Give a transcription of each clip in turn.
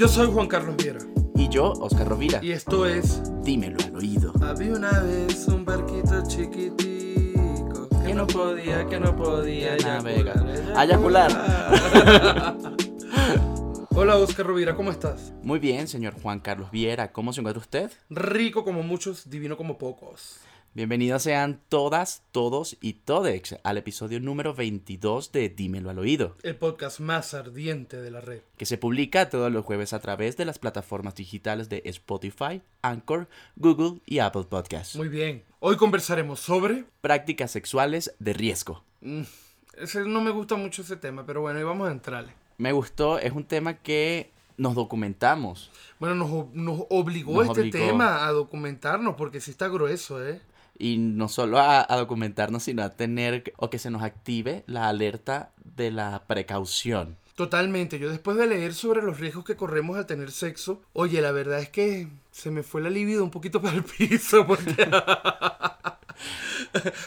Yo soy Juan Carlos Viera. Y yo, Oscar Rovira. Y esto es. Dímelo al oído. Había una vez un barquito chiquitico que no podía, que no podía Navegar. Ayacular. Hola Oscar Rovira, ¿cómo estás? Muy bien, señor Juan Carlos Viera. ¿Cómo se encuentra usted? Rico como muchos, divino como pocos. Bienvenidos sean todas, todos y todex al episodio número 22 de Dímelo al oído, El podcast más ardiente de la red. que se publica todos los jueves a través de las plataformas digitales de Spotify, Anchor, Google y Apple Podcasts. Muy bien. Hoy conversaremos sobre. Prácticas sexuales de riesgo. Mm, ese, no me gusta mucho ese tema, pero bueno, y vamos a entrarle. Me gustó, es un tema que nos documentamos. Bueno, nos, obligó Nos este obligó. tema a documentarnos porque sí está grueso, ¿eh? Y no solo a, a documentarnos, sino a tener o que se nos active la alerta de la precaución. Totalmente. Yo después de leer sobre los riesgos que corremos al tener sexo, oye, la verdad es que se me fue la libido un poquito para el piso porque...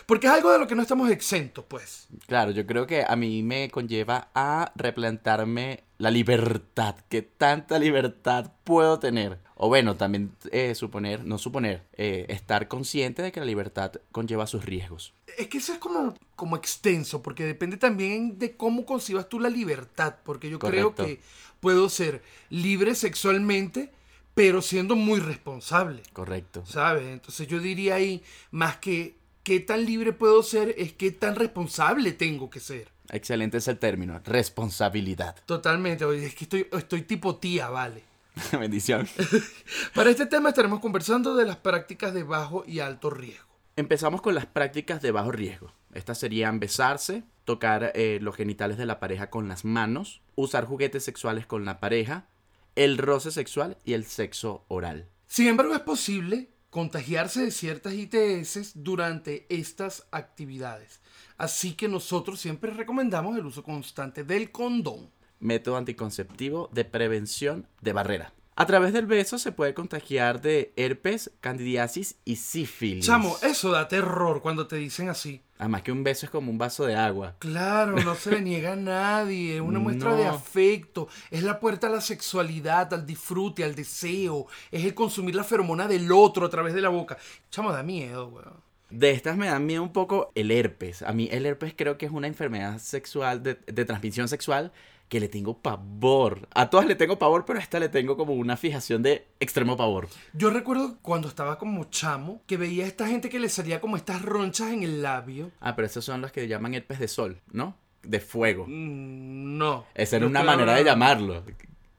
porque es algo de lo que no estamos exentos, pues. Claro, yo creo que a mí me conlleva a replantarme la libertad. ¿Qué tanta libertad puedo tener? O bueno, también eh, suponer, no suponer, eh, estar consciente de que la libertad conlleva sus riesgos. Es que eso es como, como extenso, porque depende también de cómo concibas tú la libertad, porque yo creo que puedo ser libre sexualmente, pero siendo muy responsable. Correcto. ¿Sabes? Entonces yo diría ahí, más que qué tan libre puedo ser, es qué tan responsable tengo que ser. Excelente es el término, responsabilidad. Totalmente, oye, es que estoy, estoy tipo tía, vale. Bendición. Para este tema estaremos conversando de las prácticas de bajo y alto riesgo. Empezamos con las prácticas de bajo riesgo. Estas serían besarse, tocar eh, los genitales de la pareja con las manos, usar juguetes sexuales con la pareja, el roce sexual y el sexo oral. Sin embargo, es posible contagiarse de ciertas ITS durante estas actividades. Así que nosotros siempre recomendamos el uso constante del condón. Método anticonceptivo de prevención de barrera. A través del beso se puede contagiar de herpes, candidiasis y sífilis. Chamo, eso da terror cuando te dicen así. Además que un beso es como un vaso de agua. Claro, no se le niega a nadie, es una muestra de afecto, es la puerta a la sexualidad, al disfrute, al deseo, es el consumir la feromona del otro a través de la boca. Chamo, da miedo, weón. De estas me da miedo un poco el herpes. A mí el herpes creo que es una enfermedad sexual, de, de transmisión sexual, que le tengo pavor. A todas le tengo pavor, pero a esta le tengo como una fijación de extremo pavor. Yo recuerdo cuando estaba como chamo que veía a esta gente que le salía como estas ronchas en el labio. Ah, pero esos son los que llaman herpes de sol, ¿no? De fuego. Mm, No. Esa era una manera de llamarlo.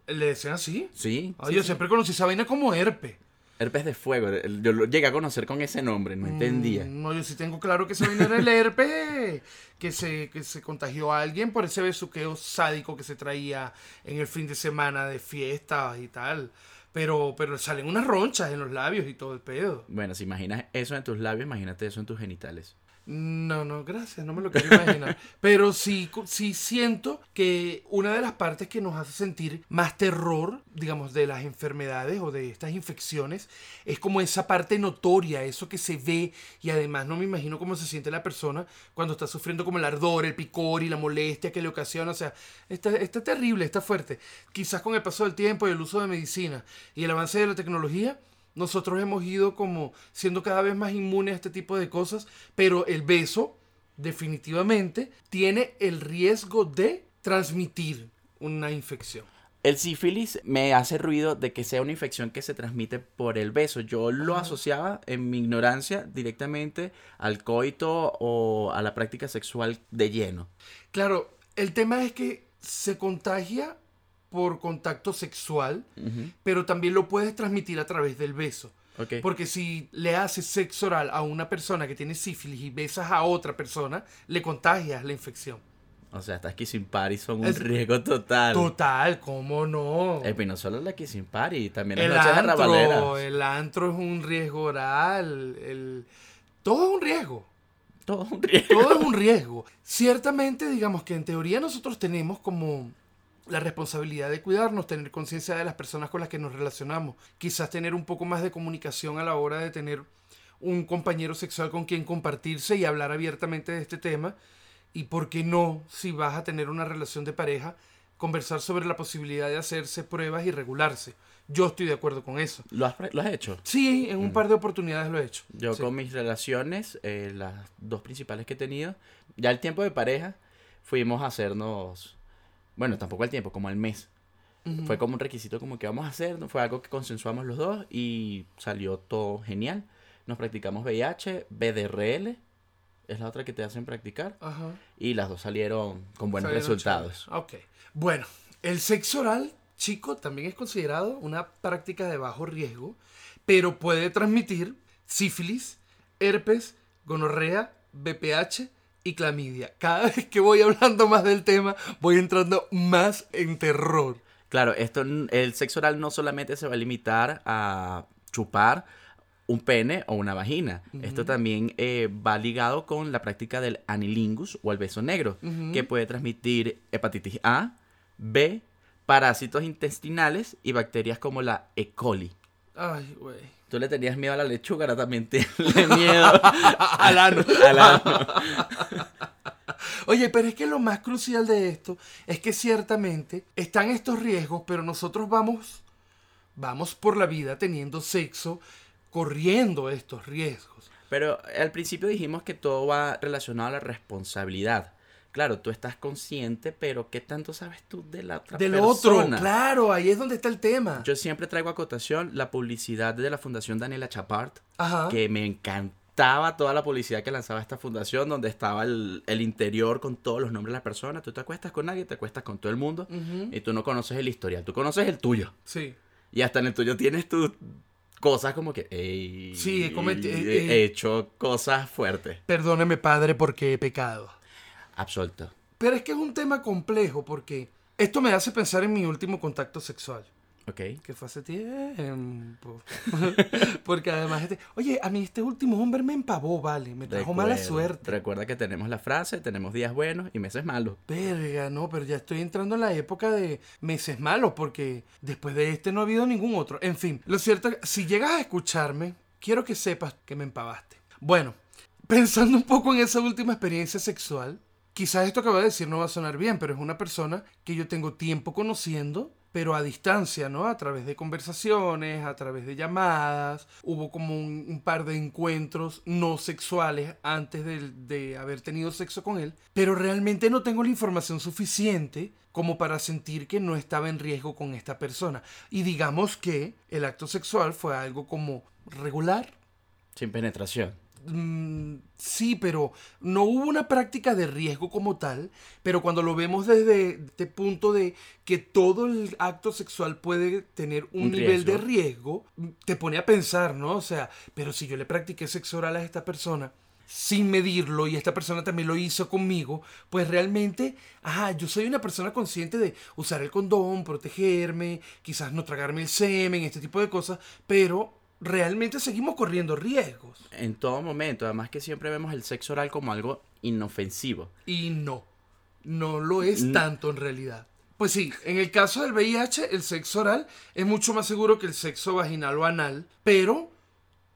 ¿Le decían así? Sí. Ay, sí, yo sí. siempre conocí esa vaina como herpes. Herpes de fuego. Yo lo llegué a conocer con ese nombre, no entendía. Mm, No, yo sí tengo claro que vaina era el herpes. Que se, que se contagió a alguien por ese besuqueo sádico que se traía en el fin de semana de fiestas y tal. Pero, pero salen unas ronchas en los labios y todo el pedo. Bueno, si imaginas eso en tus labios, imagínate eso en tus genitales. No, no, gracias, no me lo quiero imaginar. Pero sí, sí siento que una de las partes que nos hace sentir más terror, digamos, de las enfermedades o de estas infecciones, es como esa parte notoria, eso que se ve y además no me imagino cómo se siente la persona cuando está sufriendo como el ardor, el picor y la molestia que le ocasiona. O sea, está, está terrible, está fuerte. Quizás con el paso del tiempo y el uso de medicina y el avance de la tecnología, nosotros hemos ido como siendo cada vez más inmunes a este tipo de cosas, pero el beso definitivamente tiene el riesgo de transmitir una infección. El sífilis me hace ruido de que sea una infección que se transmite por el beso. Yo lo asociaba en mi ignorancia directamente al coito o a la práctica sexual de lleno. Claro, el tema es que se contagia por contacto sexual, pero también lo puedes transmitir a través del beso. Porque si le haces sexo oral a una persona que tiene sífilis y besas a otra persona, le contagias la infección. O sea, estas kissing parties son un Es- riesgo total. Total, ¿cómo no? Eh, pero no solo la kissing party, también las El noches de antro, rabaleras. el antro es un riesgo oral, el... todo es un riesgo. Todo un riesgo. Todo es un riesgo. Ciertamente, digamos que en teoría nosotros tenemos como la responsabilidad de cuidarnos, tener conciencia de las personas con las que nos relacionamos, quizás tener un poco más de comunicación a la hora de tener un compañero sexual con quien compartirse y hablar abiertamente de este tema. Y por qué no, si vas a tener una relación de pareja, conversar sobre la posibilidad de hacerse pruebas y regularse. Yo estoy de acuerdo con eso. ¿Lo has, lo has hecho? Sí, en un par de oportunidades lo he hecho. Yo Sí. con mis relaciones, eh, las dos principales que he tenido, ya el tiempo de pareja, fuimos a hacernos, bueno, tampoco el tiempo, como al mes. Fue como un requisito como que vamos a hacer, fue algo que consensuamos los dos y salió todo genial. Nos practicamos VIH, BDRL, es la otra que te hacen practicar, y las dos salieron con buenos Salieron resultados. chéveres. Ok. Bueno, el sexo oral, chico, también es considerado una práctica de bajo riesgo, pero puede transmitir sífilis, herpes, gonorrea, BPH y clamidia. Cada vez que voy hablando más del tema, voy entrando más en terror. Claro, esto, el sexo oral no solamente se va a limitar a chupar un pene o una vagina. Esto también eh, va ligado con la práctica del anilingus o el beso negro, que puede transmitir hepatitis A, B, parásitos intestinales y bacterias como la E. coli. Ay, güey. Tú le tenías miedo a la lechuga, ahora también tienes miedo Al ano. al ano. Oye, pero es que lo más crucial de esto es que ciertamente están estos riesgos, pero nosotros vamos, vamos por la vida teniendo sexo, corriendo estos riesgos. Pero al principio dijimos que todo va relacionado a la responsabilidad. Claro, tú estás consciente, pero ¿qué tanto sabes tú de la otra Del otro, persona? claro, ahí es donde está el tema. Yo siempre traigo a cotación la publicidad de la Fundación Daniela Chapart, Ajá. que me encantaba toda la publicidad que lanzaba esta fundación, donde estaba el, el interior con todos los nombres de las personas. Tú te acuestas con nadie, te acuestas con todo el mundo, y tú no conoces el historial, tú conoces el tuyo. Sí. Y hasta en el tuyo tienes tus cosas como que, "Ey, Sí, he cometi- he, he hecho cosas fuertes. Perdóneme, padre, porque he pecado. Absoluto. Pero es que es un tema complejo porque esto me hace pensar en mi último contacto sexual. Ok. Que fue hace tiempo. Porque además, este, oye, a mí este último hombre me empavó, vale. Me trajo mala suerte. Recuerda que tenemos la frase, tenemos días buenos y meses malos. Verga, no, pero ya estoy entrando en la época de meses malos porque después de este no ha habido ningún otro. En fin, lo cierto es que si llegas a escucharme, quiero que sepas que me empavaste. Bueno, pensando un poco en esa última experiencia sexual, quizás esto que voy a decir no va a sonar bien, pero es una persona que yo tengo tiempo conociendo, pero a distancia, ¿no? A través de conversaciones, a través de llamadas. Hubo como un, par de encuentros no sexuales antes de haber tenido sexo con él, pero realmente no tengo la información suficiente como para sentir que no estaba en riesgo con esta persona. Y digamos que el acto sexual fue algo como regular, Sin penetración. Mm, sí, pero no hubo una práctica de riesgo como tal, pero cuando lo vemos desde este punto de que todo el acto sexual puede tener un, Un nivel de riesgo. riesgo, te pone a pensar, ¿no? O sea, pero si yo le practiqué sexo oral a esta persona sin medirlo y esta persona también lo hizo conmigo, pues realmente, ajá, yo soy una persona consciente de usar el condón, protegerme, quizás no tragarme el semen, este tipo de cosas, pero realmente seguimos corriendo riesgos. En todo momento, además que siempre vemos el sexo oral como algo inofensivo. Y no, no lo es tanto en realidad. Pues sí, en el caso del VIH, el sexo oral es mucho más seguro que el sexo vaginal o anal, pero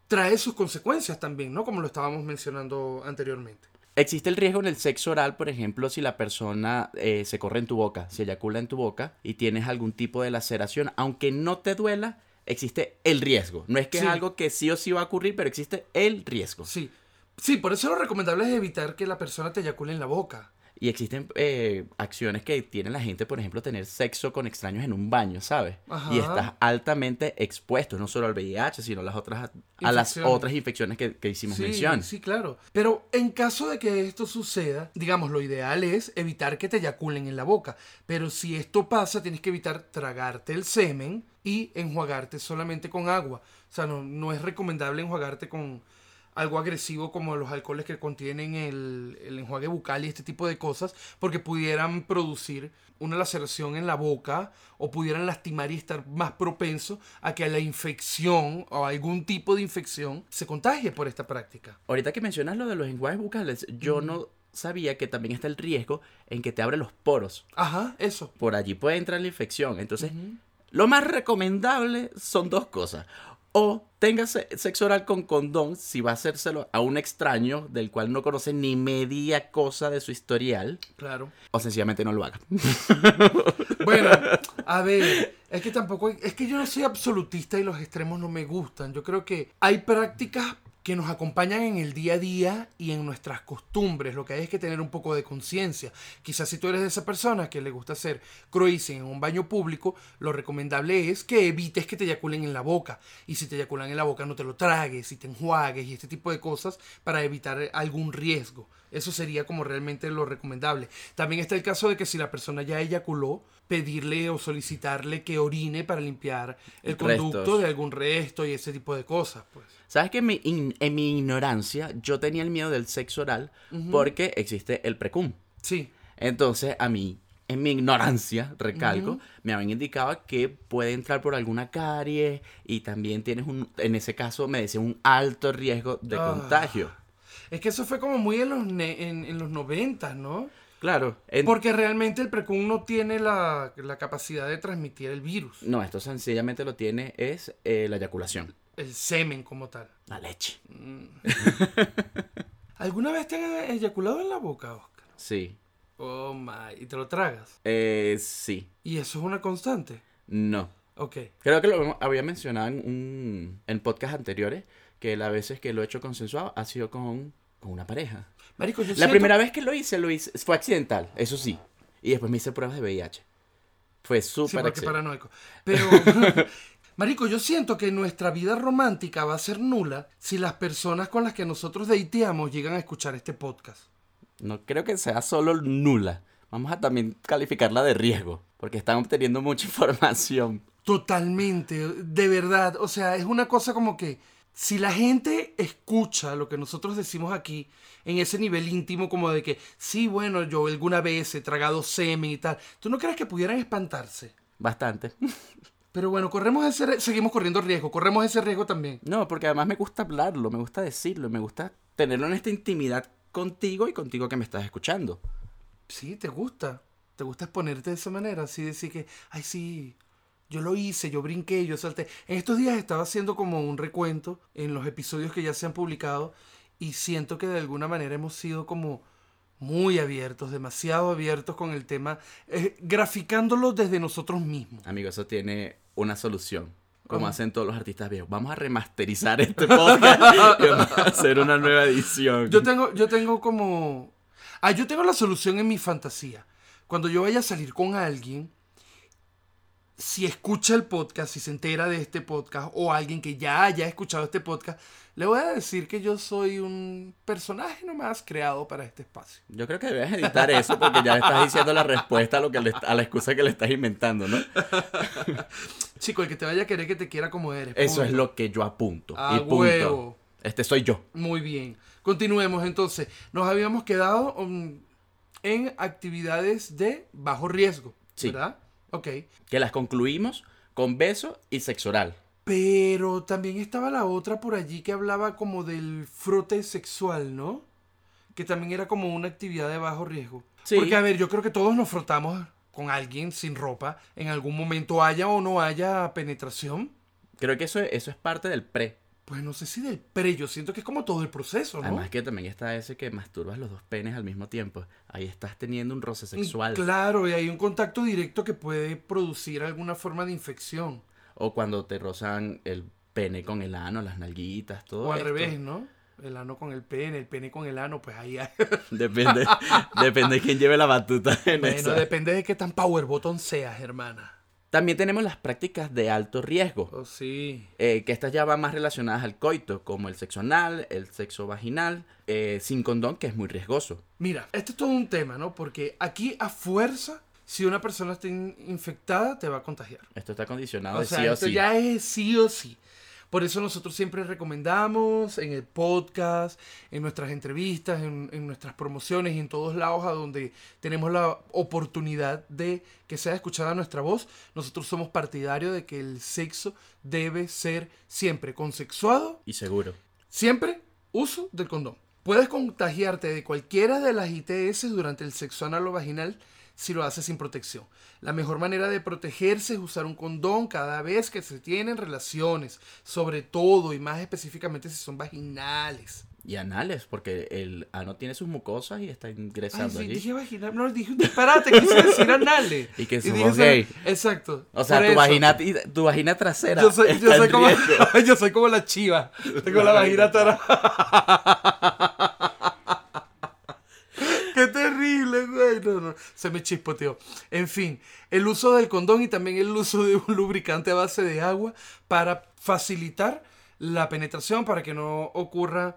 trae sus consecuencias también, ¿no? Como lo estábamos mencionando anteriormente. Existe el riesgo en el sexo oral, por ejemplo, si la persona eh, se corre en tu boca, se eyacula en tu boca y tienes algún tipo de laceración, aunque no te duela, existe el riesgo. No es que Sí. es algo que sí o sí va a ocurrir, pero existe el riesgo. Sí, sí, por eso lo recomendable es evitar que la persona te eyacule en la boca. Y existen eh, acciones que tiene la gente, por ejemplo, tener sexo con extraños en un baño, ¿sabes? Ajá. Y estás altamente expuesto, no solo al VIH, sino a las otras, a las Infecciones. otras infecciones que, que hicimos Sí, mención. sí, claro. Pero en caso de que esto suceda, digamos, lo ideal es evitar que te eyaculen en la boca. Pero si esto pasa, tienes que evitar tragarte el semen y enjuagarte solamente con agua. O sea, no, no es recomendable enjuagarte con algo agresivo como los alcoholes que contienen el, el enjuague bucal y este tipo de cosas, porque pudieran producir una laceración en la boca o pudieran lastimar y estar más propenso a que la infección o algún tipo de infección se contagie por esta práctica. Ahorita que mencionas lo de los enjuagues bucales, yo no sabía que también está el riesgo en que te abre los poros. Ajá, eso. Por allí puede entrar la infección. Entonces, lo más recomendable son dos cosas. O tengas se- sexo oral con condón si va a hacérselo a un extraño del cual no conoce ni media cosa de su historial. Claro. O sencillamente no lo haga. Bueno, a ver, es que tampoco, es que yo no soy absolutista y los extremos no me gustan. Yo creo que hay prácticas que nos acompañan en el día a día y en nuestras costumbres. Lo que hay es que tener un poco de conciencia. Quizás si tú eres de esa persona que le gusta hacer cruising en un baño público, lo recomendable es que evites que te eyaculen en la boca. Y si te eyaculan en la boca, no te lo tragues y te enjuagues y este tipo de cosas para evitar algún riesgo. Eso sería como realmente lo recomendable. También está el caso de que si la persona ya eyaculó, pedirle o solicitarle que orine para limpiar el conducto Restos. de algún resto y ese tipo de cosas, pues. ¿Sabes que en mi, in- en mi ignorancia yo tenía el miedo del sexo oral porque existe el precum? Sí. Entonces, a mí, en mi ignorancia, recalco, me habían indicado que puede entrar por alguna carie y también tienes un, en ese caso me decía un alto riesgo de Ah. contagio. Es que eso fue como muy en los, ne- en, en los 90, ¿no? Claro. en- Porque realmente el precum no tiene la, la capacidad de transmitir el virus, No, esto sencillamente lo tiene es eh, la eyaculación. el semen como tal. La leche. ¿Alguna vez te han eyaculado en la boca, Oscar? Sí. Oh my, y te lo tragas. Eh, sí. Y eso es una constante. No. Ok. Creo que lo había mencionado en, un, en podcast anteriores, que las veces que lo he hecho consensuado ha sido con, con una pareja. Marico, yo La siento- primera vez que lo hice, lo hice, fue accidental, eso sí. Y después me hice pruebas de VIH. Fue Sí, súper accidental. paranoico. Pero, Marico, yo siento que nuestra vida romántica va a ser nula si las personas con las que nosotros dateamos llegan a escuchar este podcast. No creo que sea solo nula. Vamos a también calificarla de riesgo, porque están obteniendo mucha información. Totalmente, de verdad. O sea, es una cosa como que si la gente escucha lo que nosotros decimos aquí en ese nivel íntimo como de que, sí, bueno, yo alguna vez he tragado semen y tal, ¿tú no crees que pudieran espantarse? Bastante. Pero bueno, corremos ese, seguimos corriendo riesgo, corremos ese riesgo también. No, porque además me gusta hablarlo, me gusta decirlo, me gusta tenerlo en esta intimidad contigo y contigo que me estás escuchando. Sí, te gusta. Te gusta exponerte de esa manera, así decir que, ay, sí, yo lo hice, yo brinqué, yo salté. En estos días estaba haciendo como un recuento en los episodios que ya se han publicado y siento que de alguna manera hemos sido como muy abiertos, demasiado abiertos con el tema, eh, graficándolo desde nosotros mismos. Amigo, eso tiene una solución. Como hacen todos los artistas viejos. Vamos a remasterizar este podcast y vamos a hacer una nueva edición. Yo tengo, yo tengo como... Ah, yo tengo la solución en mi fantasía. Cuando yo vaya a salir con alguien, si escucha el podcast, si se entera de este podcast, o alguien que ya haya escuchado este podcast, le voy a decir que yo soy un personaje nomás creado para este espacio. Yo creo que debes editar eso porque ya le estás diciendo la respuesta a, lo que le- a la excusa que le estás inventando, ¿no? Chico, el que te vaya a querer que te quiera como eres. Eso es lo que yo apunto. A y punto. huevo. Este soy yo. Muy bien. Continuemos entonces. Nos habíamos quedado um, en actividades de bajo riesgo. Sí. ¿Verdad? Ok. Que las concluimos con beso y sexo oral. Pero también estaba la otra por allí que hablaba como del frote sexual, ¿no? Que también era como una actividad de bajo riesgo. Sí. Porque, a ver, yo creo que todos nos frotamos con alguien sin ropa. En algún momento haya o no haya penetración. Creo que eso, eso es parte del pre. Pues no sé si del pre, yo siento que es como todo el proceso, ¿no? Además que también está ese que masturbas los dos penes al mismo tiempo. Ahí estás teniendo un roce sexual. Claro, y hay un contacto directo que puede producir alguna forma de infección. O cuando te rozan el pene con el ano, las nalguitas, todo O al esto. revés, ¿no? El ano con el pene, el pene con el ano, pues ahí hay... Depende, depende de quién lleve la batuta en Bueno, eso. depende de qué tan power button seas, hermana. También tenemos las prácticas de alto riesgo. Oh, sí. eh, que estas ya van más relacionadas al coito, como el sexo anal, el sexo vaginal, eh, sin condón, que es muy riesgoso. Mira, este es todo un tema, ¿no? Porque aquí a fuerza, si una persona está in- infectada, te va a contagiar. Esto está condicionado O de sea, sí o esto sí. ya es sí o sí. Por eso nosotros siempre recomendamos en el podcast, en nuestras entrevistas, en, en nuestras promociones y en todos lados a donde tenemos la oportunidad de que sea escuchada nuestra voz, nosotros somos partidarios de que el sexo debe ser siempre consexuado Y seguro. Siempre uso del condón. Puedes contagiarte de cualquiera de las ITS durante el sexo anal o vaginal si lo haces sin protección. La mejor manera de protegerse es usar un condón cada vez que se tienen relaciones, sobre todo y más específicamente si son vaginales. Y anales, porque el ano tiene sus mucosas y está Ay, ingresando sí, allí. dije vaginal. No, dije un disparate, quise decir anales. Y que somos gay. Exacto. O sea, tu eso. vagina, tu vagina trasera. Yo soy, yo soy como, yo soy como la chiva. Tengo la vagina toda. Qué terrible, güey. No, no. Se me chispoteó. En fin, el uso del condón y también el uso de un lubricante a base de agua para facilitar la penetración, para que no ocurra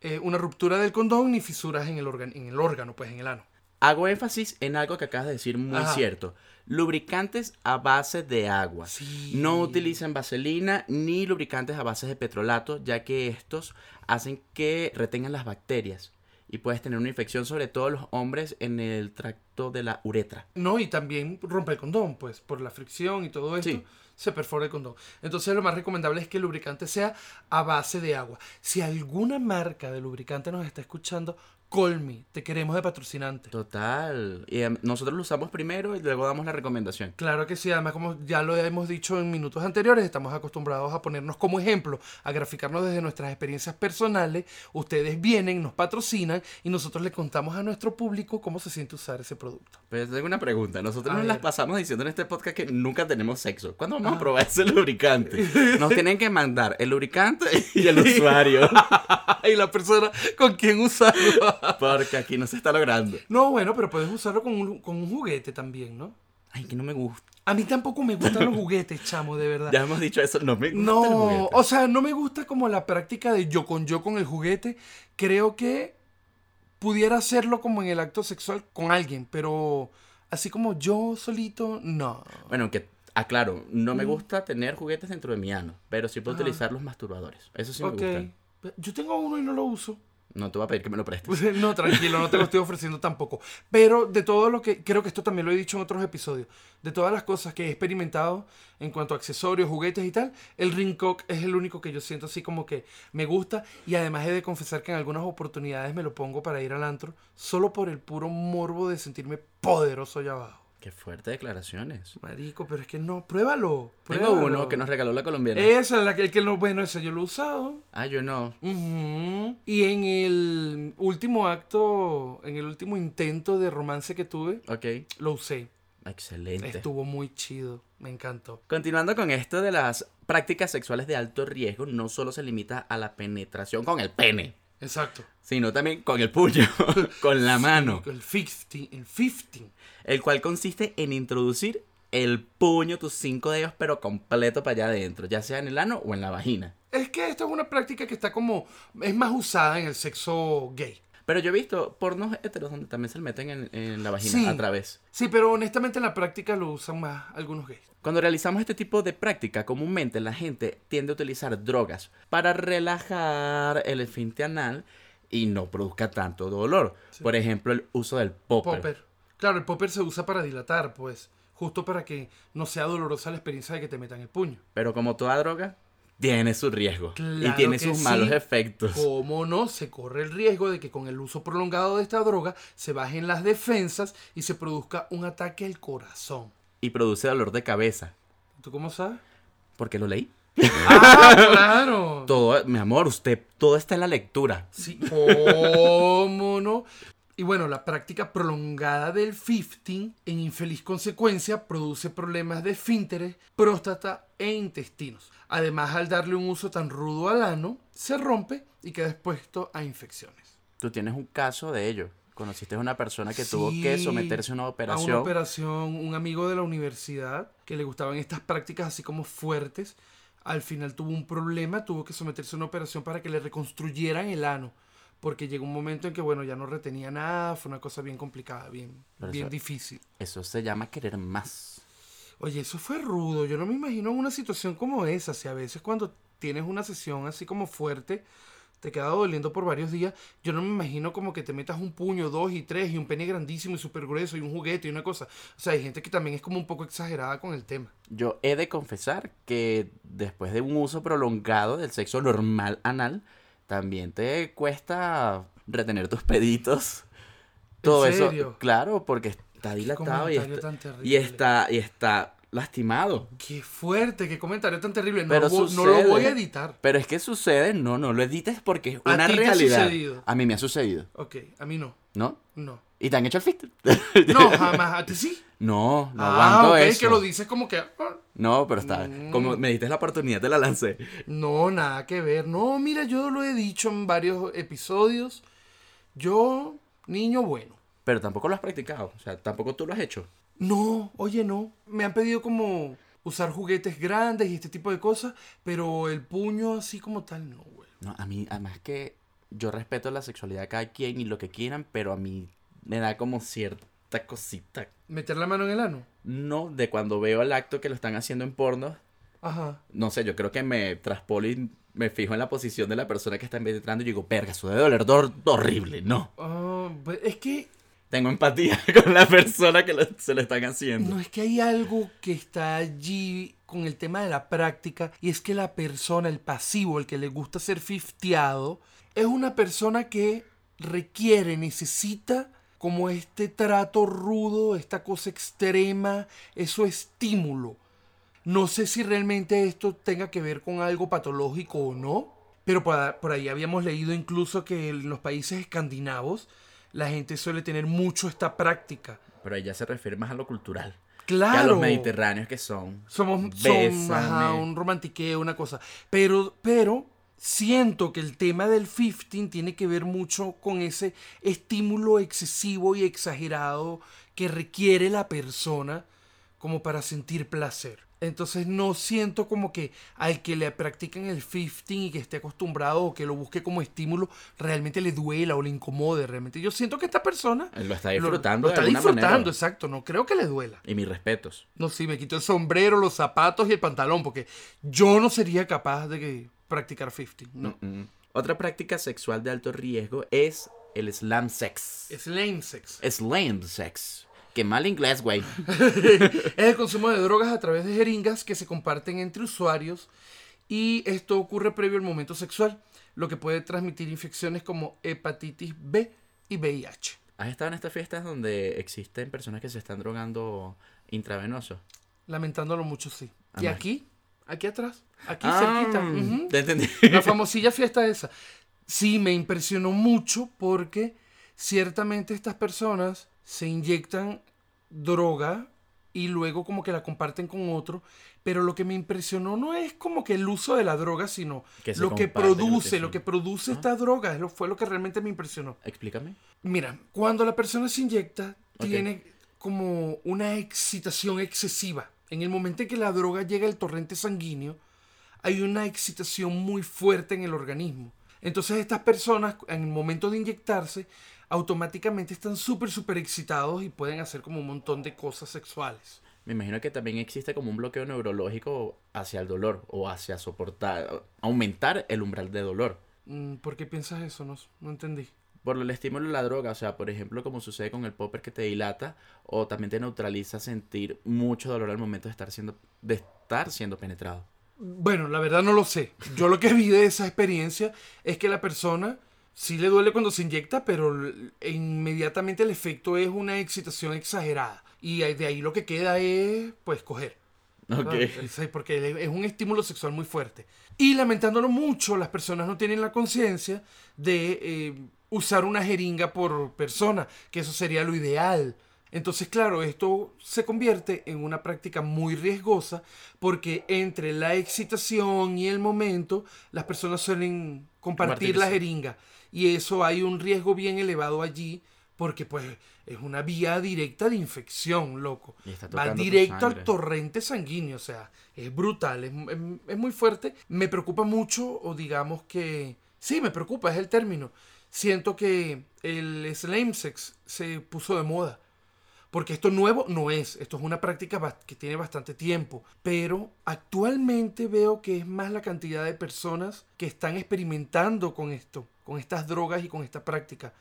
eh, una ruptura del condón ni fisuras en el, órgano, en el órgano, pues en el ano. Hago énfasis en algo que acabas de decir muy Ajá. cierto. Lubricantes a base de agua. Sí. No utilicen vaselina ni lubricantes a base de petrolato, ya que estos hacen que retengan las bacterias y puedes tener una infección, sobre todo los hombres, en el tracto de la uretra. No, y también rompe el condón, pues, por la fricción y todo esto, Sí. se perfora el condón. Entonces lo más recomendable es que el lubricante sea a base de agua. Si alguna marca de lubricante nos está escuchando, call me, te queremos de patrocinante. Total. Y em, nosotros lo usamos primero y luego damos la recomendación. Claro que sí, además como ya lo hemos dicho en minutos anteriores, estamos acostumbrados a ponernos como ejemplo, a graficarnos desde nuestras experiencias personales. Ustedes vienen, nos patrocinan y nosotros le contamos a nuestro público cómo se siente usar ese producto. Pero tengo una pregunta. Nosotros A nos ver. las pasamos diciendo en este podcast que nunca tenemos sexo. ¿Cuándo vamos Ah. a probar ese lubricante? Nos tienen que mandar el lubricante y el usuario. y la persona con quien usarlo. Porque aquí no se está logrando. No, bueno, pero puedes usarlo con un, con un juguete también, ¿no? Ay, que no me gusta. A mí tampoco me gustan los juguetes, chamo, de verdad. Ya hemos dicho eso, no me gusta el No, juguete. o sea, no me gusta como la práctica de yo con yo con el juguete. Creo que pudiera hacerlo como en el acto sexual con alguien, pero así como yo solito, no. Bueno, que aclaro, no me gusta tener juguetes dentro de mi ano, pero sí puedo Ajá. utilizar los masturbadores. Eso sí me ok. gusta. Yo tengo uno y no lo uso. No te voy a pedir que me lo prestes. No, tranquilo, no te lo estoy ofreciendo tampoco. Pero de todo lo que, creo que esto también lo he dicho en otros episodios, de todas las cosas que he experimentado en cuanto a accesorios, juguetes y tal, el ring cock es el único que yo siento así como que me gusta y además he de confesar que en algunas oportunidades me lo pongo para ir al antro solo por el puro morbo de sentirme poderoso allá abajo. Qué fuertes declaraciones. Marico, pero es que no, pruébalo. Tengo uno que nos regaló la colombiana. Esa es la que, el que no, bueno, ese yo lo he usado. Ah, yo no. Y en el último acto, en el último intento de romance que tuve, lo usé. Excelente. Estuvo muy chido. Me encantó. Continuando con esto de las prácticas sexuales de alto riesgo, no solo se limita a la penetración con el pene, Exacto. sino también con el puño, con la mano, El 50. El 50. el cual consiste en introducir el puño, tus cinco dedos, pero completo para allá adentro, ya sea en el ano o en la vagina. Es que esto es una práctica que está como. Es más usada en el sexo gay. Pero yo he visto pornos heteros donde también se le meten en, en la vagina Sí. a través. Sí, pero honestamente en la práctica lo usan más algunos gays. Cuando realizamos este tipo de práctica, comúnmente la gente tiende a utilizar drogas para relajar el esfínter anal y no produzca tanto dolor. Por ejemplo, el uso del popper. Popper. Claro, el popper se usa para dilatar, pues. Justo para que no sea dolorosa la experiencia de que te metan el puño. Pero como toda droga, tiene su riesgo y Claro tiene que sus sí. malos efectos. ¿Cómo no? Se corre el riesgo de que con el uso prolongado de esta droga se bajen las defensas y se produzca un ataque al corazón. Y produce dolor de cabeza. ¿Tú cómo sabes? Porque lo leí. ¡Ah, claro! Todo, mi amor, usted, todo está en la lectura. Sí, ¿cómo no? Y bueno, la práctica prolongada del 15, en infeliz consecuencia, produce problemas de esfínteres, próstata e intestinos. Además, al darle un uso tan rudo al ano, se rompe y queda expuesto a infecciones. Tú tienes un caso de ello. Conociste a una persona que tuvo que someterse a una A operación. una operación, un amigo de la universidad que le gustaban estas prácticas así como fuertes, al final tuvo un problema, tuvo que someterse a una operación para que le reconstruyeran el ano, porque llegó un momento en que, bueno, ya no retenía nada, fue una cosa bien complicada, bien, Pero bien eso- difícil. Eso se llama querer más. Oye, eso fue rudo, yo no me imagino una situación como esa, si a veces cuando tienes una sesión así como fuerte, te queda doliendo por varios días, yo no me imagino como que te metas un puño, dos y tres, y un pene grandísimo y súper grueso, y un juguete y una cosa. O sea, hay gente que también es como un poco exagerada con el tema. Yo he de confesar que después de un uso prolongado del sexo normal anal, también te cuesta retener tus peditos. Todo ¿En eso, serio? claro, porque está dilatado y está, tan y está y está lastimado. Qué fuerte, qué comentario tan terrible. No, Pero lo, no voy a editar. Pero es que sucede, no, no lo edites porque es ¿A una ti te ha realidad. sucedido? A mí me ha sucedido, Ok, a mí no. ¿no? No. ¿Y te han hecho el fit? No, jamás. ¿A ti sí? No, no ah, aguanto ok, eso. que lo dices como que... ah, No, pero está. Mm. Como me diste la oportunidad, te la lancé. No, nada que ver. No, mira, yo lo he dicho en varios episodios. Yo, niño bueno. Pero tampoco lo has practicado. O sea, tampoco tú lo has hecho. No, oye, no. Me han pedido como usar juguetes grandes y este tipo de cosas, pero el puño así como tal, no, güey. No, a mí, además que yo respeto la sexualidad de cada quien y lo que quieran, pero a mí me da como cierta cosita. Meter la mano en el ano. No, de cuando veo el acto que lo están haciendo en porno, Ajá. no sé, yo creo que me traspolo y me fijo en la posición de la persona que está penetrando y digo, verga, eso debe doler horrible. No, pues, es que tengo empatía con la persona que lo- se lo están haciendo. no es que hay algo que está allí con el tema de la práctica y es que la persona, el pasivo, el que le gusta ser fifteado, es una persona que requiere, necesita como este trato rudo, esta cosa extrema, eso estímulo. No sé si realmente esto tenga que ver con algo patológico o no, pero por, ahí habíamos leído incluso que en los países escandinavos la gente suele tener mucho esta práctica. Pero ella se refiere más a lo cultural. Claro. Que a los mediterráneos que son. Somos son, ajá, un romantiqueo, una cosa. Pero, pero siento que el tema del 15 tiene que ver mucho con ese estímulo excesivo y exagerado que requiere la persona como para sentir placer. Entonces no siento como que al que le practican el 15 y que esté acostumbrado o que lo busque como estímulo realmente le duela o le incomode realmente. Yo siento que esta persona Lo está lo- disfrutando lo de está disfrutando, manera. exacto. No creo que le duela. Y mis respetos. No, sí, me quito el sombrero, los zapatos y el pantalón, porque yo no sería capaz de que practicar 15. No. Mm. Otra práctica sexual de alto riesgo es el slam sex. Es lame sex. Slam sex. Qué mal inglés, güey. es el consumo de drogas a través de jeringas que se comparten entre usuarios y esto ocurre previo al momento sexual, lo que puede transmitir infecciones como hepatitis B y VIH. ¿Has estado en estas fiestas donde existen personas que se están drogando intravenoso? Lamentándolo mucho, sí. Y aquí, aquí atrás, aquí Ah, cerquita. Te entendí. La famosilla fiesta esa. Sí, me impresionó mucho porque ciertamente estas personas se inyectan droga y luego como que la comparten con otro, pero lo que me impresionó no es como que el uso de la droga, sino Que lo que produce, lo lo que produce esta droga, lo, fue lo que realmente me impresionó. Explícame. Mira, cuando la persona se inyecta, tiene como una excitación excesiva. En el momento en que la droga llega al torrente sanguíneo, hay una excitación muy fuerte en el organismo. Entonces estas personas, en el momento de inyectarse, automáticamente están súper, súper excitados y pueden hacer como un montón de cosas sexuales. Me imagino que también existe como un bloqueo neurológico hacia el dolor o hacia soportar, aumentar el umbral de dolor. Mm, ¿Por qué piensas eso? No, no entendí. Por el estímulo de la droga, o sea, por ejemplo, como sucede con el popper que te dilata o también te neutraliza sentir mucho dolor al momento de estar siendo, de estar siendo penetrado. Bueno, la verdad no lo sé. Yo lo que vi de esa experiencia es que la persona sí le duele cuando se inyecta, pero inmediatamente el efecto es una excitación exagerada. Y de ahí lo que queda es, pues, coger. Ok. Ah, Porque es un estímulo sexual muy fuerte. Y lamentándolo mucho, las personas no tienen la conciencia de eh, usar una jeringa por persona, que eso sería lo ideal. Entonces, claro, esto se convierte en una práctica muy riesgosa porque entre la excitación y el momento, las personas suelen compartir la jeringa. Y eso hay un riesgo bien elevado allí porque pues es una vía directa de infección, loco. Va directo al torrente sanguíneo, o sea, es brutal, es, es- es muy fuerte. Me preocupa mucho, o digamos que... Sí, me preocupa, es el término. Siento que el slam sex se puso de moda. Porque esto nuevo no es, esto es una práctica que tiene bastante tiempo, pero actualmente veo que es más la cantidad de personas que están experimentando con esto, con estas drogas y con esta práctica.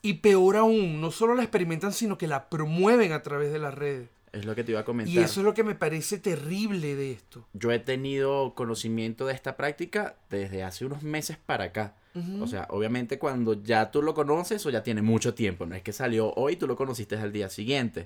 Y peor aún, no solo la experimentan, sino que la promueven a través de las redes. Es lo que te iba a comentar. Y eso es lo que me parece terrible de esto. Yo he tenido conocimiento de esta práctica desde hace unos meses para acá. O sea, obviamente cuando ya tú lo conoces o ya tiene mucho tiempo, no es que salió hoy tú lo conociste al día siguiente.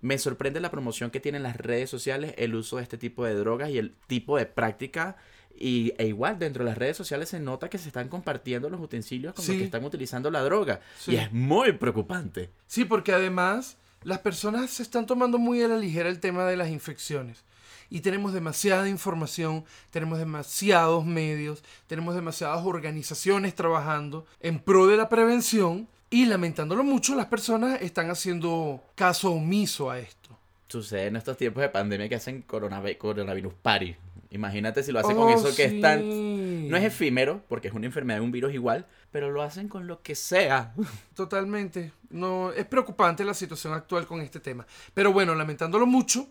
Me sorprende la promoción que tienen las redes sociales, el uso de este tipo de drogas y el tipo de práctica. Y, e igual, dentro de las redes sociales se nota que se están compartiendo los utensilios con los que están utilizando la droga. Sí. Y es muy preocupante. Sí, porque además las personas se están tomando muy a la ligera el tema de las infecciones. Y tenemos demasiada información, tenemos demasiados medios, tenemos demasiadas organizaciones trabajando en pro de la prevención y lamentándolo mucho, las personas están haciendo caso omiso a esto. Sucede en estos tiempos de pandemia que hacen coronavi- coronavirus party. Imagínate si lo hacen con Oh, eso que es tan... No es efímero, porque es una enfermedad, un virus igual, pero lo hacen con lo que sea. Totalmente. No, es preocupante la situación actual con este tema. Pero bueno, lamentándolo mucho,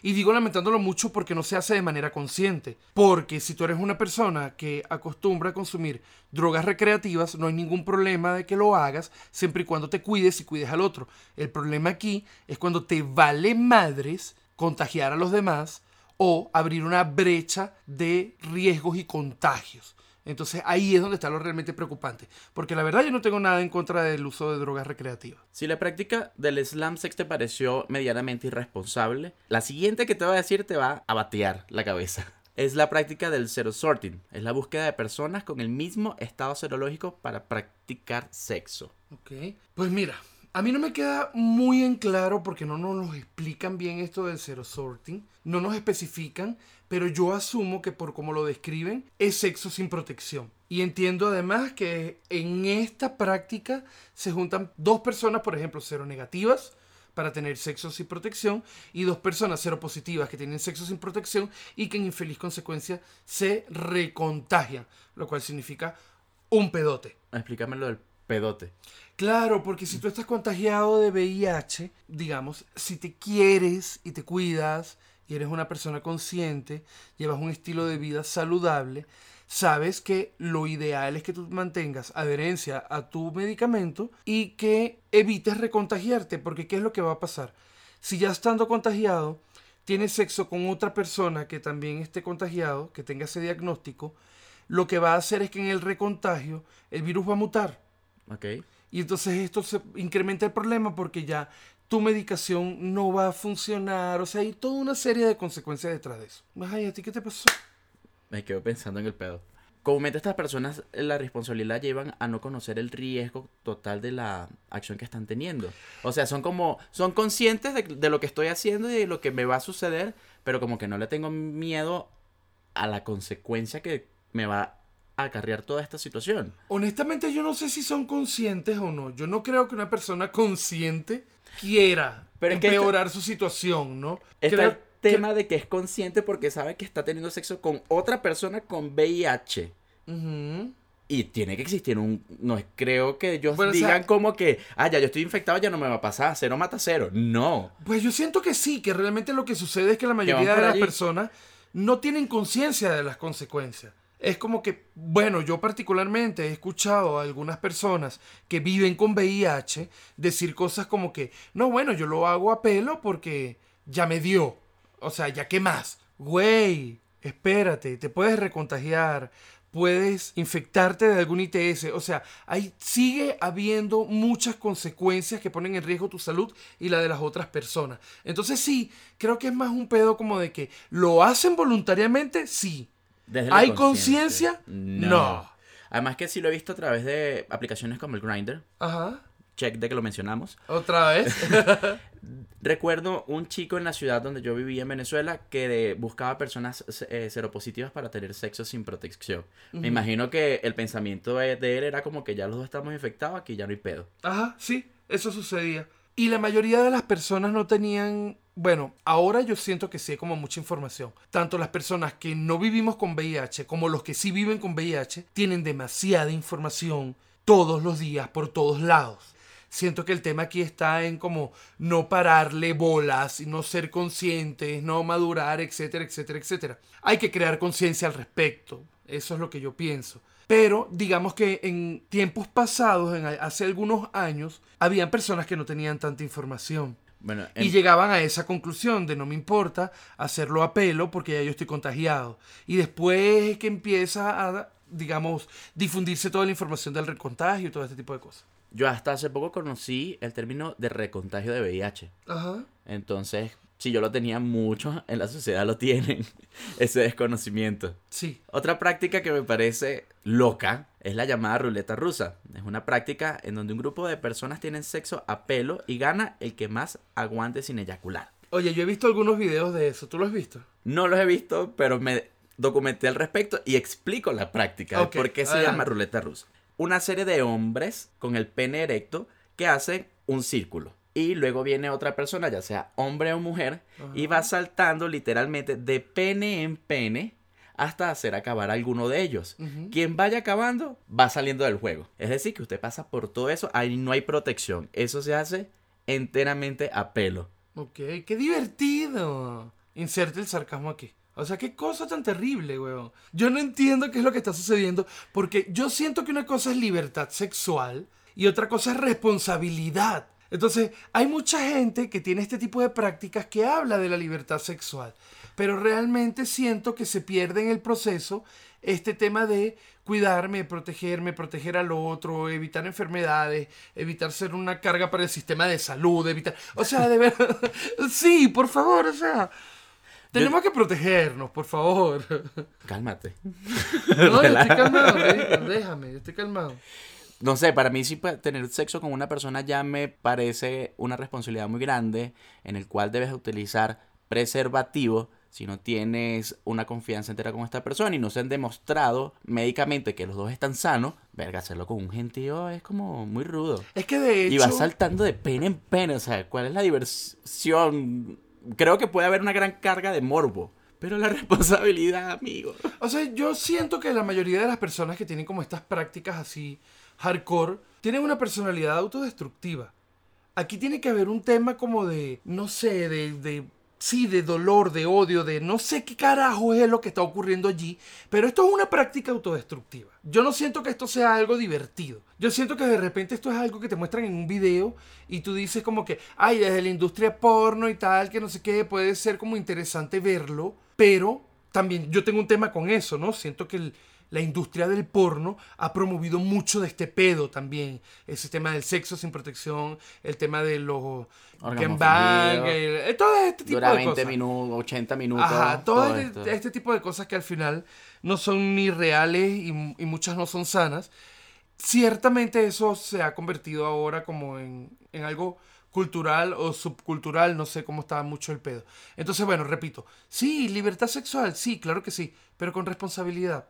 y digo lamentándolo mucho porque no se hace de manera consciente. Porque si tú eres una persona que acostumbra a consumir drogas recreativas, no hay ningún problema de que lo hagas siempre y cuando te cuides y cuides al otro. El problema aquí es cuando te vale madres contagiar a los demás o abrir una brecha de riesgos y contagios. Entonces ahí es donde está lo realmente preocupante. Porque la verdad yo no tengo nada en contra del uso de drogas recreativas. Si la práctica del slam sex te pareció medianamente irresponsable, la siguiente que te voy a decir te va a batear la cabeza. Es la práctica del zero sorting. Es la búsqueda de personas con el mismo estado serológico para practicar sexo. Ok. Pues mira, a mí no me queda muy en claro porque no nos explican bien esto del zero sorting. No nos especifican, pero yo asumo que por como lo describen es sexo sin protección. Y entiendo además que en esta práctica se juntan dos personas, por ejemplo, seronegativas para tener sexo sin protección y dos personas seropositivas que tienen sexo sin protección y que en infeliz consecuencia se recontagian, lo cual significa un pedote. Explícame lo del Claro, porque si tú estás contagiado de VIH, digamos, si te quieres y te cuidas y eres una persona consciente, llevas un estilo de vida saludable, sabes que lo ideal es que tú mantengas adherencia a tu medicamento y que evites recontagiarte, porque ¿qué es lo que va a pasar? Si ya estando contagiado, tienes sexo con otra persona que también esté contagiado, que tenga ese diagnóstico, lo que va a hacer es que en el recontagio el virus va a mutar. ¿Ok? Y entonces esto se incrementa el problema porque ya tu medicación no va a funcionar. O sea, hay toda una serie de consecuencias detrás de eso. Ay, ¿a ti qué te pasó? Me quedo pensando en el pedo. Comúnmente estas personas eh, la responsabilidad llevan a no conocer el riesgo total de la acción que están teniendo. O sea, son como, son conscientes de, de lo que estoy haciendo y de lo que me va a suceder, pero como que no le tengo miedo a la consecuencia que me va acarrear toda esta situación. Honestamente, yo no sé si son conscientes o no. Yo no creo que una persona consciente quiera Pero es que empeorar su situación, ¿no? Está Creo el tema de que es consciente porque sabe que está teniendo sexo con otra persona con VIH. Y tiene que existir un... No es- creo que ellos Bueno, o sea- digan como que, ah, ya yo estoy infectado, ya no me va a pasar, cero mata cero. No. Pues yo siento que sí, que realmente lo que sucede es que la mayoría de las allí. personas no tienen conciencia de las consecuencias. Es como que, bueno, yo particularmente he escuchado a algunas personas que viven con VIH decir cosas como que, no, bueno, yo lo hago a pelo porque ya me dio. O sea, ya qué más. Güey, espérate, te puedes recontagiar, puedes infectarte de algún ITS. O sea, ahí sigue habiendo muchas consecuencias que ponen en riesgo tu salud y la de las otras personas. Entonces sí, creo que es más un pedo como de que lo hacen voluntariamente, sí. Desde la ¿Hay conciencia? No. No. Además que sí lo he visto a través de aplicaciones como el Grindr. Ajá. Check de que lo mencionamos. Otra vez. Recuerdo un chico en la ciudad donde yo vivía en Venezuela que de- buscaba personas eh, seropositivas para tener sexo sin protección. Me imagino que el pensamiento de, de él era como que ya los dos estamos infectados, aquí ya no hay pedo. Ajá, sí, eso sucedía. Y la mayoría de las personas no tenían, bueno, ahora yo siento que sí hay como mucha información. Tanto las personas que no vivimos con VIH como los que sí viven con VIH tienen demasiada información todos los días por todos lados. Siento que el tema aquí está en como no pararle bolas y no ser conscientes, no madurar, etcétera, etcétera, etcétera. Hay que crear conciencia al respecto. Eso es lo que yo pienso. Pero digamos que en tiempos pasados, en, hace algunos años, habían personas que no tenían tanta información. Bueno, Y llegaban a esa conclusión de no me importa hacerlo a pelo porque ya yo estoy contagiado. Y después es que empieza a, digamos, difundirse toda la información del recontagio y todo este tipo de cosas. yo hasta hace poco conocí el término de recontagio de VIH. Ajá. Entonces, si yo lo tenía, muchos en la sociedad lo tienen, ese desconocimiento. Sí. Otra práctica que me parece loca es la llamada ruleta rusa. Es una práctica en donde un grupo de personas tienen sexo a pelo y gana el que más aguante sin eyacular. Oye, yo he visto algunos videos de eso. ¿Tú lo has visto? No los he visto, pero me documenté al respecto y explico la práctica de Ok, por qué se adelante. llama ruleta rusa. Una serie de hombres con el pene erecto que hacen un círculo. Y luego viene otra persona, ya sea hombre o mujer, y va saltando literalmente de pene en pene hasta hacer acabar a alguno de ellos. Quien vaya acabando va saliendo del juego. Es decir, que usted pasa por todo eso, ahí no hay protección. Eso se hace enteramente a pelo. Ok, qué divertido. Inserte el sarcasmo aquí. O sea, qué cosa tan terrible, weón. Yo no entiendo qué es lo que está sucediendo porque yo siento que una cosa es libertad sexual y otra cosa es responsabilidad. Entonces, hay mucha gente que tiene este tipo de prácticas que habla de la libertad sexual, pero realmente siento que se pierde en el proceso este tema de cuidarme, protegerme, proteger al otro, evitar enfermedades, evitar ser una carga para el sistema de salud, evitar... O sea, de verdad... sí, por favor, o sea... Tenemos que protegernos, por favor. Cálmate. No, yo estoy calmado, déjame, déjame, yo estoy calmado. No sé, para mí sí pues, tener sexo con una persona ya me parece una responsabilidad muy grande en el cual debes utilizar preservativo si no tienes una confianza entera con esta persona y no se han demostrado médicamente que los dos están sanos, verga, hacerlo con un gentío es como muy rudo. Es que de hecho... Y vas saltando de pene en pene, o sea, ¿cuál es la diversión? Creo que puede haber una gran carga de morbo, pero la responsabilidad, amigo. O sea, yo siento que la mayoría de las personas que tienen como estas prácticas así hardcore tienen una personalidad autodestructiva. Aquí tiene que haber un tema como de, no sé, de, de, sí, de dolor, de odio, de no sé qué carajo es lo que está ocurriendo allí, pero esto es una práctica autodestructiva. Yo no siento que esto sea algo divertido. Yo siento que de repente esto es algo que te muestran en un video y tú dices como que, ay, desde la industria porno y tal, que no sé qué, puede ser como interesante verlo, pero también yo tengo un tema con eso, ¿no? Siento que el- la industria del porno ha promovido mucho de este pedo también. Ese tema del sexo sin protección, el tema de los el- eh, todo este tipo Dura de 20 cosas. minutos, 80 minutos. Ajá, todo, todo este, este tipo de cosas que al final no son ni reales y, y muchas no son sanas. Ciertamente eso se ha convertido ahora como en, en algo cultural o subcultural, no sé cómo está mucho el pedo. Entonces, bueno, repito, sí, libertad sexual, sí, claro que sí, pero con responsabilidad.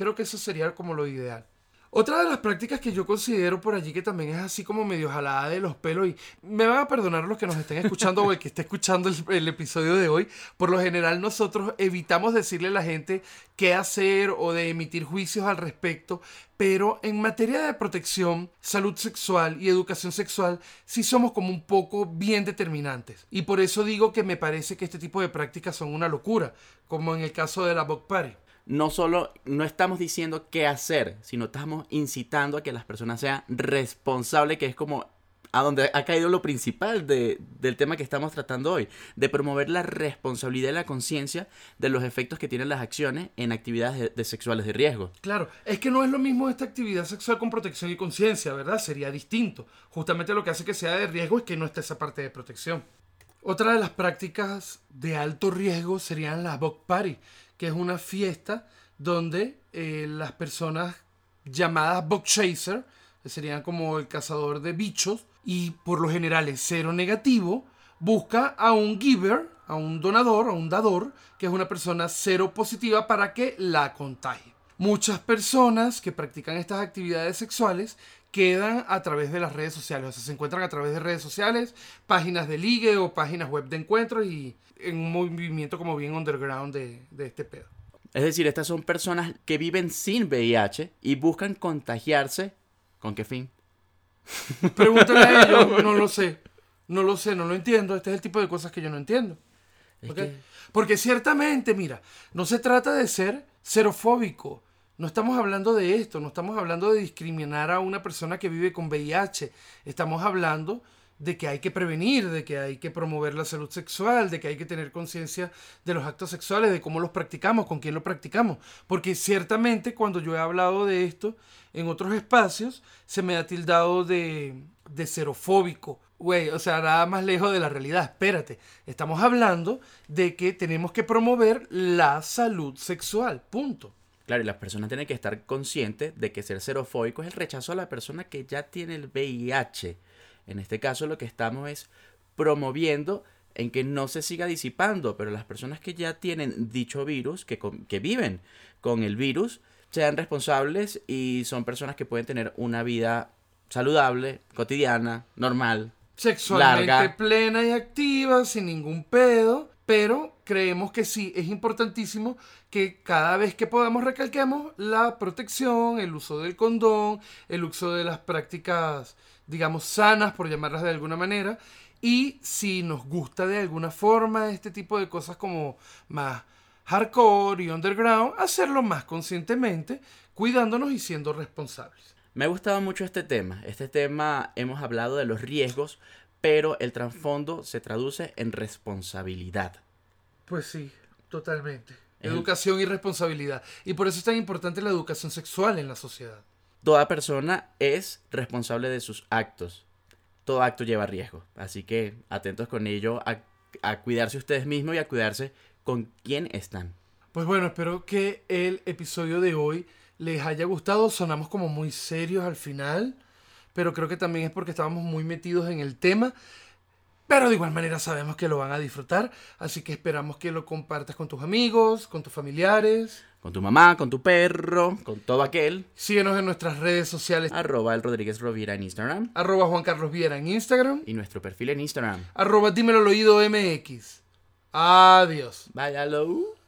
Creo que eso sería como lo ideal. Otra de las prácticas que yo considero por allí que también es así como medio jalada de los pelos y me van a perdonar los que nos estén escuchando o el que esté escuchando el, el episodio de hoy. Por lo general nosotros evitamos decirle a la gente qué hacer o de emitir juicios al respecto, pero en materia de protección, salud sexual y educación sexual sí somos como un poco bien determinantes. Y por eso digo que me parece que este tipo de prácticas son una locura, como en el caso de la Bok Party. No solo no estamos diciendo qué hacer, sino estamos incitando a que las personas sean responsables, que es como a donde ha caído lo principal de- del tema que estamos tratando hoy, de promover la responsabilidad y la conciencia de los efectos que tienen las acciones en actividades de- sexuales de riesgo. Claro, es que no es lo mismo esta actividad sexual con protección y conciencia, ¿verdad? Sería distinto. Justamente lo que hace que sea de riesgo es que no esté esa parte de protección. Otra de las prácticas de alto riesgo serían las Bok Party, que es una fiesta donde eh, las personas llamadas Bok Chaser, que serían como el cazador de bichos, y por lo general es cero negativo, busca a un giver, a un donador, a un dador, que es una persona cero positiva para que la contagie. Muchas personas que practican estas actividades sexuales quedan a través de las redes sociales, o sea, se encuentran a través de redes sociales, páginas de ligue o páginas web de encuentros y en un movimiento como bien underground de, de este pedo. Es decir, estas son personas que viven sin VIH y buscan contagiarse. ¿Con qué fin? Pregúntale a ellos, no lo sé, no lo sé, no lo entiendo, este es el tipo de cosas que yo no entiendo. Es ¿ok? que- Porque ciertamente, mira, no se trata de ser xerofóbico. No estamos hablando de esto, no estamos hablando de discriminar a una persona que vive con VIH. Estamos hablando de que hay que prevenir, de que hay que promover la salud sexual, de que hay que tener conciencia de los actos sexuales, de cómo los practicamos, con quién los practicamos. Porque ciertamente cuando yo he hablado de esto en otros espacios, se me ha tildado de, de xerofóbico. Güey, o sea, nada más lejos de la realidad. Espérate, estamos hablando de que tenemos que promover la salud sexual. Punto. Claro, y las personas tienen que estar conscientes de que ser xerofóbico es el rechazo a la persona que ya tiene el VIH. En este caso lo que estamos es promoviendo en que no se siga disipando, pero las personas que ya tienen dicho virus, que, que viven con el virus, sean responsables y son personas que pueden tener una vida saludable, cotidiana, normal. Sexualmente plena y activa, sin ningún pedo, pero creemos que sí, es importantísimo que cada vez que podamos recalquemos la protección, el uso del condón, el uso de las prácticas digamos, sanas, por llamarlas de alguna manera. Y si nos gusta de alguna forma este tipo de cosas como más hardcore y underground, hacerlo más conscientemente, cuidándonos y siendo responsables. Me ha gustado mucho este tema. Este tema hemos hablado de los riesgos, pero el trasfondo se traduce en responsabilidad. Pues sí, totalmente. Educación y responsabilidad. Y por eso es tan importante la educación sexual en la sociedad. Toda persona es responsable de sus actos. Todo acto lleva riesgo. Así que atentos con ello a, cuidarse ustedes mismos y a cuidarse con quién están. Pues bueno, espero que el episodio de hoy les haya gustado. Sonamos como muy serios al final, pero creo que también es porque estábamos muy metidos en el tema. Pero de igual manera sabemos que lo van a disfrutar, así que esperamos que lo compartas con tus amigos, con tus familiares. Con tu mamá, con tu perro, con todo aquel. Síguenos en nuestras redes sociales. Arroba el Rodríguez Rovira en Instagram. Arroba Juan Carlos Viera en Instagram. Y nuestro perfil en Instagram. Arroba dímelo al oído MX. Adiós. Váyalo.